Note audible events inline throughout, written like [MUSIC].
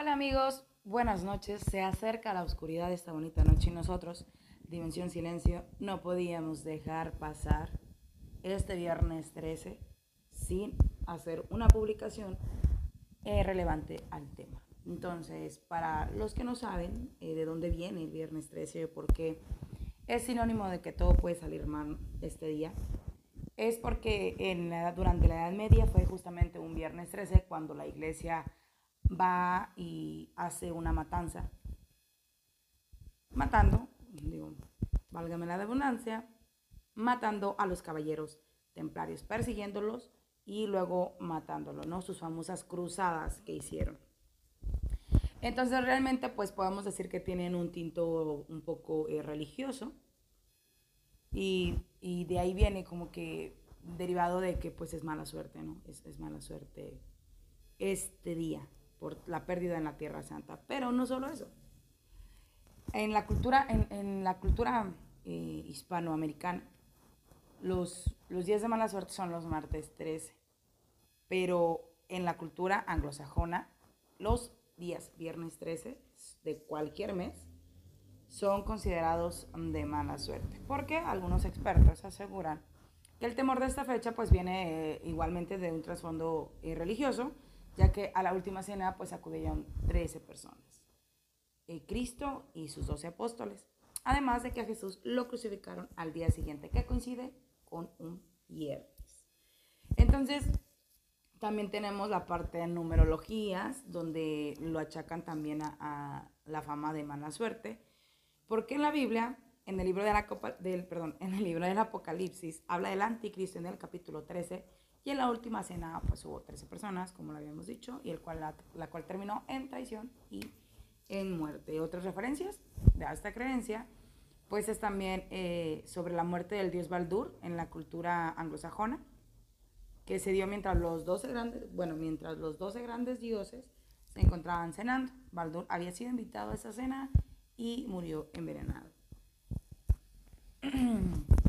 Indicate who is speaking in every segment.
Speaker 1: Hola amigos, buenas noches. Se acerca la oscuridad de esta bonita noche y nosotros, Dimensión Silencio, no podíamos dejar pasar este viernes 13 sin hacer una publicación eh, relevante al tema. Entonces, para los que no saben eh, de dónde viene el viernes 13 o por qué es sinónimo de que todo puede salir mal este día, es porque durante la Edad Media fue justamente un viernes 13 cuando la iglesia va y hace una matanza, matando, digo, válgame la abundancia, matando a los caballeros templarios, persiguiéndolos y luego matándolos, ¿no? Sus famosas cruzadas que hicieron. Entonces realmente pues podemos decir que tienen un tinto un poco eh, religioso y, y, de ahí viene como que derivado de que pues es mala suerte, ¿no? Es, es mala suerte este día por la pérdida en la Tierra Santa. Pero no solo eso. En la cultura, en, en la cultura eh, hispanoamericana, los, los días de mala suerte son los martes 13. Pero en la cultura anglosajona, los días viernes 13 de cualquier mes son considerados de mala suerte. Porque algunos expertos aseguran que el temor de esta fecha pues viene eh, igualmente de un trasfondo eh, religioso, ya que a la última cena pues acudieron 13 personas, eh, Cristo y sus 12 apóstoles, además de que a Jesús lo crucificaron al día siguiente, que coincide con un viernes. Entonces, también tenemos la parte de numerologías, donde lo achacan también a, la fama de mala suerte, porque en la Biblia, en el libro de la, del, perdón, en el libro del Apocalipsis, habla del anticristo en el capítulo 13, y en la última cena, pues hubo 13 personas, como lo habíamos dicho, y el cual, la, cual terminó en traición y en muerte. Otras referencias de esta creencia, pues es también eh, sobre la muerte del dios Baldur en la cultura anglosajona, que se dio mientras los 12 grandes, bueno, mientras los 12 grandes dioses se encontraban cenando. Baldur había sido invitado a esa cena y murió envenenado. [CLEARS THROAT]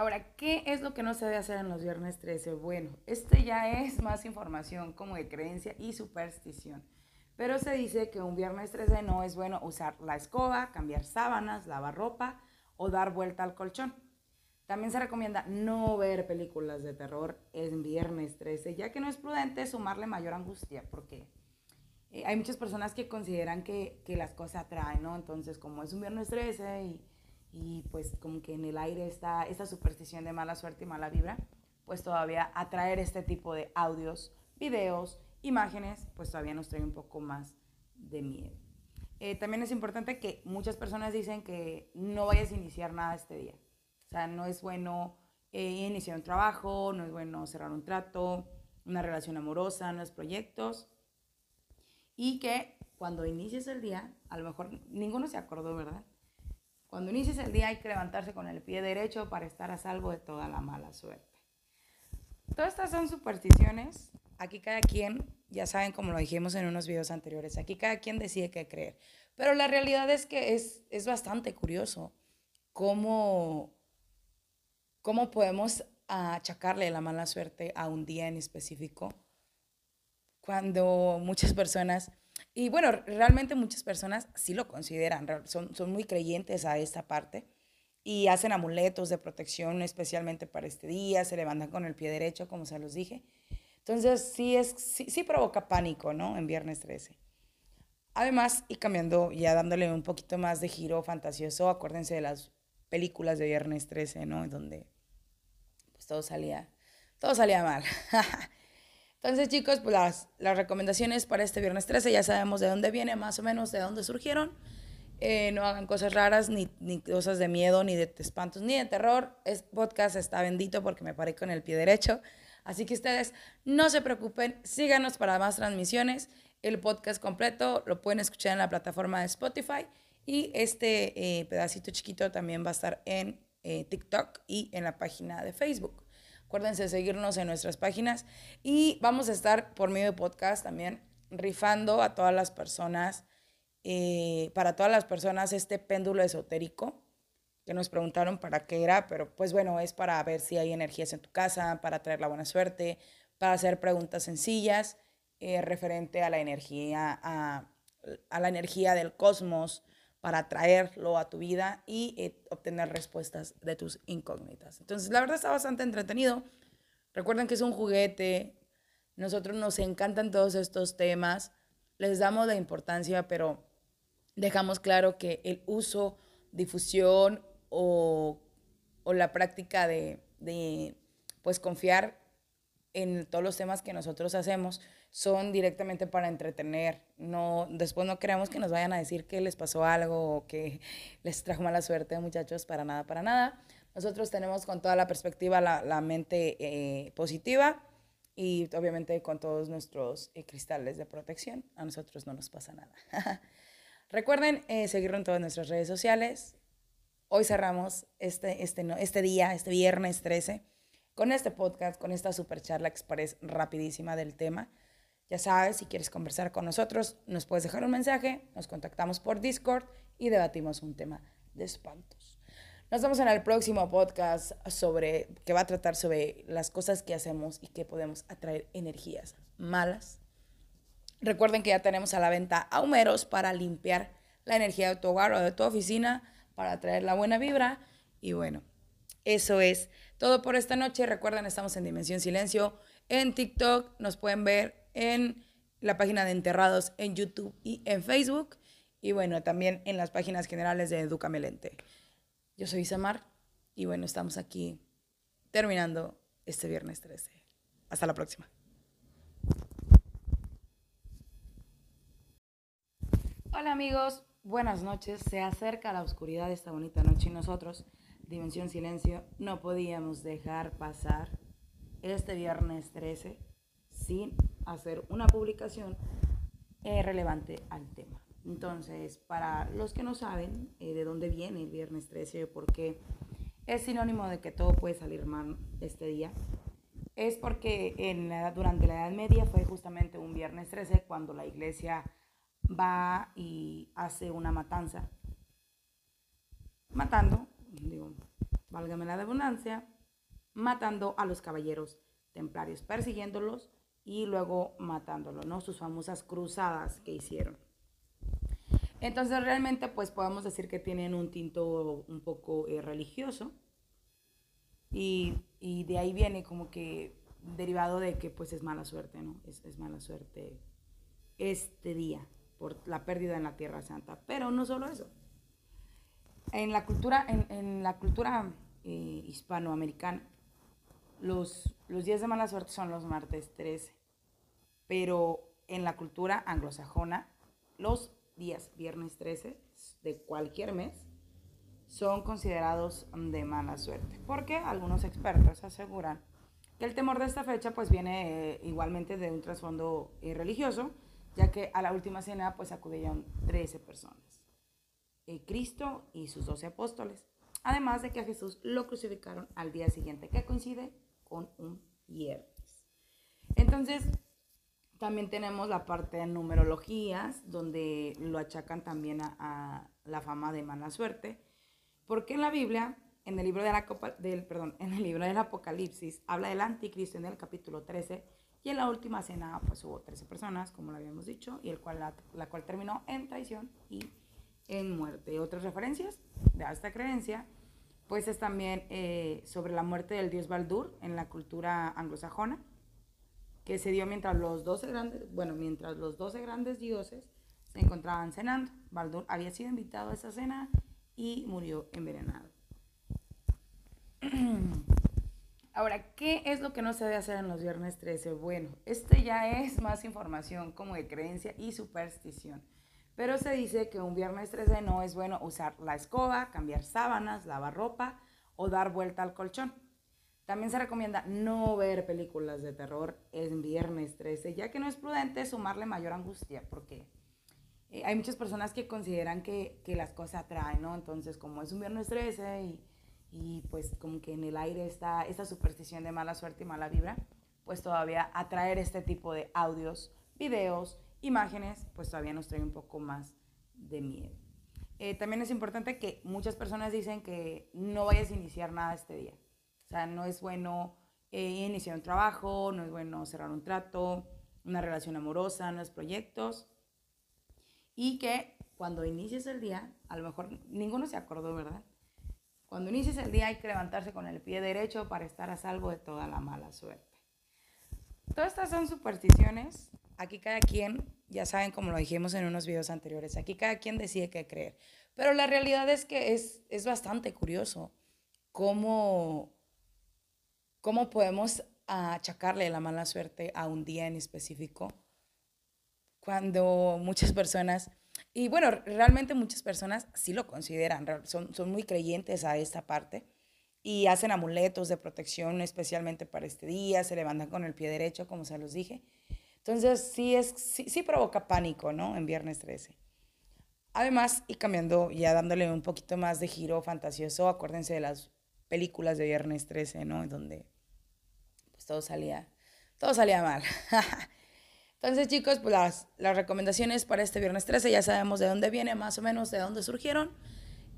Speaker 1: Ahora, ¿qué es lo que no se debe hacer en los viernes 13? Bueno, este ya es más información como de creencia y superstición. Pero se dice que un viernes 13 no es bueno usar la escoba, cambiar sábanas, lavar ropa o dar vuelta al colchón. También se recomienda no ver películas de terror en viernes 13, ya que no es prudente sumarle mayor angustia, porque eh, hay muchas personas que consideran que, que las cosas atraen, ¿no? Entonces, como es un viernes 13 y y pues como que en el aire está esta superstición de mala suerte y mala vibra, pues todavía atraer este tipo de audios, videos, imágenes, pues todavía nos trae un poco más de miedo. Eh, también es importante que muchas personas dicen que no vayas a iniciar nada este día. O sea, no es bueno eh, iniciar un trabajo, no es bueno cerrar un trato, una relación amorosa, nuevos proyectos. Y que cuando inicies el día, a lo mejor ninguno se acordó, ¿verdad? Cuando inicies el día hay que levantarse con el pie derecho para estar a salvo de toda la mala suerte. Todas estas son supersticiones. Aquí cada quien, ya saben como lo dijimos en unos videos anteriores, aquí cada quien decide qué creer. Pero la realidad es que es, es bastante curioso cómo, cómo podemos achacarle la mala suerte a un día en específico cuando muchas personas y bueno, realmente muchas personas sí lo consideran, son, son muy creyentes a esta parte y hacen amuletos de protección especialmente para este día, se levantan con el pie derecho, como se los dije. Entonces sí, es, sí, sí provoca pánico, ¿no? En viernes 13. Además, y cambiando, ya dándole un poquito más de giro fantasioso, acuérdense de las películas de viernes 13, ¿no? Donde pues todo salía, todo salía mal. [LAUGHS] Entonces, chicos, pues las, recomendaciones para este viernes 13, ya sabemos de dónde viene, más o menos de dónde surgieron. Eh, no hagan cosas raras, ni, ni, cosas de miedo, ni de espantos, ni de terror. Este podcast está bendito porque me paré con el pie derecho. Así que ustedes no se preocupen, síganos para más transmisiones. El podcast completo lo pueden escuchar en la plataforma de Spotify y este eh, pedacito chiquito también va a estar en eh, TikTok y en la página de Facebook. Acuérdense de seguirnos en nuestras páginas y vamos a estar por medio de podcast también rifando a todas las personas, eh, para todas las personas este péndulo esotérico que nos preguntaron para qué era, pero pues bueno, es para ver si hay energías en tu casa, para traer la buena suerte, para hacer preguntas sencillas eh, referente a la energía, a a la energía del cosmos para traerlo a tu vida y eh, obtener respuestas de tus incógnitas. Entonces, la verdad está bastante entretenido. Recuerden que es un juguete. Nosotros nos encantan todos estos temas. Les damos la importancia, pero dejamos claro que el uso, difusión o, o la práctica de, de, pues, confiar en todos los temas que nosotros hacemos son directamente para entretener. No, después no queremos que nos vayan a decir que les pasó algo o que [LAUGHS] les trajo mala suerte, muchachos, para nada, para nada. Nosotros tenemos con toda la perspectiva la, la mente eh, positiva y obviamente con todos nuestros eh, cristales de protección. A nosotros no nos pasa nada. [LAUGHS] Recuerden eh, seguirnos en todas nuestras redes sociales. Hoy cerramos este, este, este día, este viernes 13, con este podcast, con esta super charla express rapidísima del tema. Ya sabes, si quieres conversar con nosotros, nos puedes dejar un mensaje, nos contactamos por Discord y debatimos un tema de espantos. Nos vemos en el próximo podcast sobre que va a tratar sobre las cosas que hacemos y que podemos atraer energías malas. Recuerden que ya tenemos a la venta ahumeros para limpiar la energía de tu hogar o de tu oficina, para atraer la buena vibra. Y bueno, eso es todo por esta noche. Recuerden, estamos en Dimensión Silencio en TikTok. Nos pueden ver en la página de Enterrados en YouTube y en Facebook. Y bueno, también en las páginas generales de Educa Melente. Yo soy Isamar y bueno, estamos aquí terminando este viernes 13. Hasta la próxima. Hola amigos, buenas noches. Se acerca la oscuridad de esta bonita noche y nosotros, Dimensión Silencio, no podíamos dejar pasar este viernes 13 sin hacer una publicación eh, relevante al tema. Entonces, para los que no saben eh, de dónde viene el viernes 13 o por qué es sinónimo de que todo puede salir mal este día, es porque durante la Edad Media fue justamente un viernes 13 cuando la iglesia va y hace una matanza, matando, digo, válgame la abundancia, matando a los caballeros templarios, persiguiéndolos y luego matándolo, ¿no? Sus famosas cruzadas que hicieron. Entonces realmente pues podemos decir que tienen un tinto un poco eh, religioso y, y, de ahí viene como que derivado de que pues es mala suerte, ¿no? Es, es, mala suerte este día por la pérdida en la Tierra Santa. Pero no solo eso. En la cultura, en, la cultura eh, hispanoamericana, los, días de mala suerte son los martes 13, pero en la cultura anglosajona, los días viernes 13 de cualquier mes son considerados de mala suerte, porque algunos expertos aseguran que el temor de esta fecha pues viene eh, igualmente de un trasfondo eh, religioso, ya que a la última cena pues acudían 13 personas, eh, Cristo y sus 12 apóstoles, además de que a Jesús lo crucificaron al día siguiente, que coincide con un viernes. Entonces, también tenemos la parte de numerologías, donde lo achacan también a, la fama de mala suerte, porque en la Biblia, en el libro de la, del, perdón, en el libro del Apocalipsis, habla del anticristo en el capítulo 13, y en la última cena pues hubo 13 personas, como lo habíamos dicho, y el cual, la, la cual terminó en traición y en muerte. Otras referencias de esta creencia pues es también eh, sobre la muerte del dios Baldur en la cultura anglosajona, que se dio mientras los 12 grandes, bueno, mientras los 12 grandes dioses se encontraban cenando. Baldur había sido invitado a esa cena y murió envenenado. [CLEARS THROAT] Ahora, ¿qué es lo que no se debe hacer en los viernes 13? Bueno, este ya es más información como de creencia y superstición. Pero se dice que un viernes 13 no es bueno usar la escoba, cambiar sábanas, lavar ropa o dar vuelta al colchón. También se recomienda no ver películas de terror en viernes 13, ya que no es prudente sumarle mayor angustia, porque eh, hay muchas personas que consideran que, que, las cosas atraen, ¿no? Entonces, como es un viernes 13 y, y pues como que en el aire está esta superstición de mala suerte y mala vibra, pues todavía atraer este tipo de audios, videos imágenes, pues todavía nos trae un poco más de miedo. Eh, también es importante que muchas personas dicen que no vayas a iniciar nada este día. O sea, no es bueno eh, iniciar un trabajo, no es bueno cerrar un trato, una relación amorosa, nuevos proyectos. Y que cuando inicies el día, a lo mejor ninguno se acordó, ¿verdad? Cuando inicies el día hay que levantarse con el pie derecho para estar a salvo de toda la mala suerte. Todas estas son supersticiones. Aquí cada quien, ya saben como lo dijimos en unos videos anteriores, aquí cada quien decide qué creer. Pero la realidad es que es, es bastante curioso cómo, cómo podemos achacarle la mala suerte a un día en específico cuando muchas personas, y bueno, realmente muchas personas sí lo consideran, son, son muy creyentes a esta parte y hacen amuletos de protección especialmente para este día, se levantan con el pie derecho, como se los dije. Entonces, sí, es, sí, sí provoca pánico, ¿no? En viernes 13. Además, y cambiando, ya dándole un poquito más de giro fantasioso, acuérdense de las películas de viernes 13, ¿no? Donde pues todo salía, todo salía mal. [LAUGHS] Entonces, chicos, pues las, las recomendaciones para este viernes 13, ya sabemos de dónde viene, más o menos de dónde surgieron.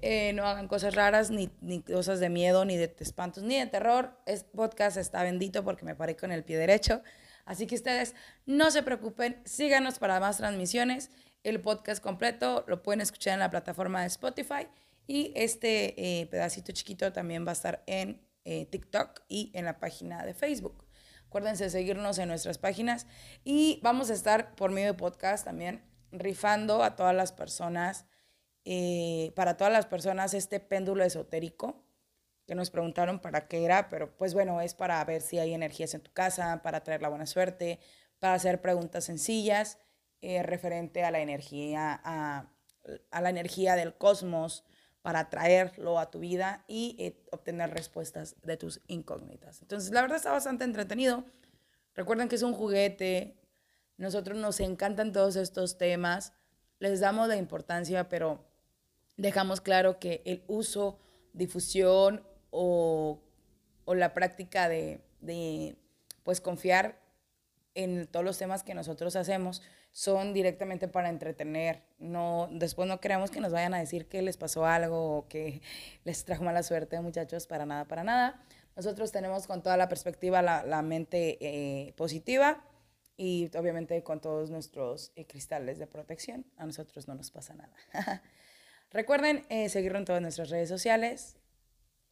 Speaker 1: Eh, no hagan cosas raras, ni, ni, cosas de miedo, ni de espantos, ni de terror. Este podcast está bendito porque me paré con el pie derecho. Así que ustedes no se preocupen, síganos para más transmisiones. El podcast completo lo pueden escuchar en la plataforma de Spotify y este eh, pedacito chiquito también va a estar en eh, TikTok y en la página de Facebook. Acuérdense de seguirnos en nuestras páginas y vamos a estar por medio de podcast también rifando a todas las personas eh, para todas las personas este péndulo esotérico que nos preguntaron para qué era, pero pues bueno, es para ver si hay energías en tu casa, para traer la buena suerte, para hacer preguntas sencillas eh, referente a la energía, a, a, la energía del cosmos, para traerlo a tu vida y eh, obtener respuestas de tus incógnitas. Entonces, la verdad está bastante entretenido. Recuerden que es un juguete, nosotros nos encantan todos estos temas, les damos la importancia, pero dejamos claro que el uso, difusión o, o la práctica de, de, pues, confiar en todos los temas que nosotros hacemos son directamente para entretener. No, después no queremos que nos vayan a decir que les pasó algo o que [LAUGHS] les trajo mala suerte, muchachos, para nada, para nada. Nosotros tenemos con toda la perspectiva la, la mente eh, positiva y obviamente con todos nuestros eh, cristales de protección. A nosotros no nos pasa nada. [LAUGHS] Recuerden eh, seguirnos en todas nuestras redes sociales.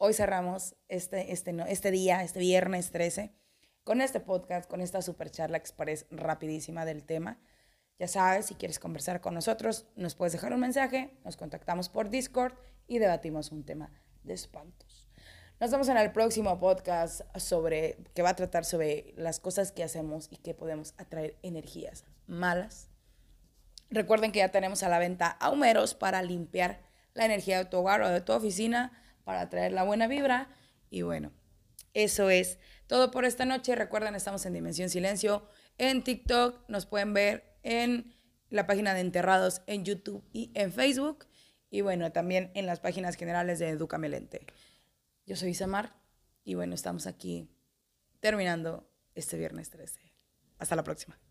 Speaker 1: Hoy cerramos este, este, este día, este viernes 13, con este podcast, con esta super charla express rapidísima del tema. Ya sabes, si quieres conversar con nosotros, nos puedes dejar un mensaje, nos contactamos por Discord y debatimos un tema de espantos. Nos vemos en el próximo podcast sobre que va a tratar sobre las cosas que hacemos y que podemos atraer energías malas Recuerden que ya tenemos a la venta ahumeros para limpiar la energía de tu hogar o de tu oficina, para traer la buena vibra. Y bueno, eso es todo por esta noche. Recuerden, estamos en Dimensión Silencio en TikTok. Nos pueden ver en la página de Enterrados en YouTube y en Facebook. Y bueno, también en las páginas generales de Educa Melente. Yo soy Isamar y bueno, estamos aquí terminando este viernes 13. Hasta la próxima.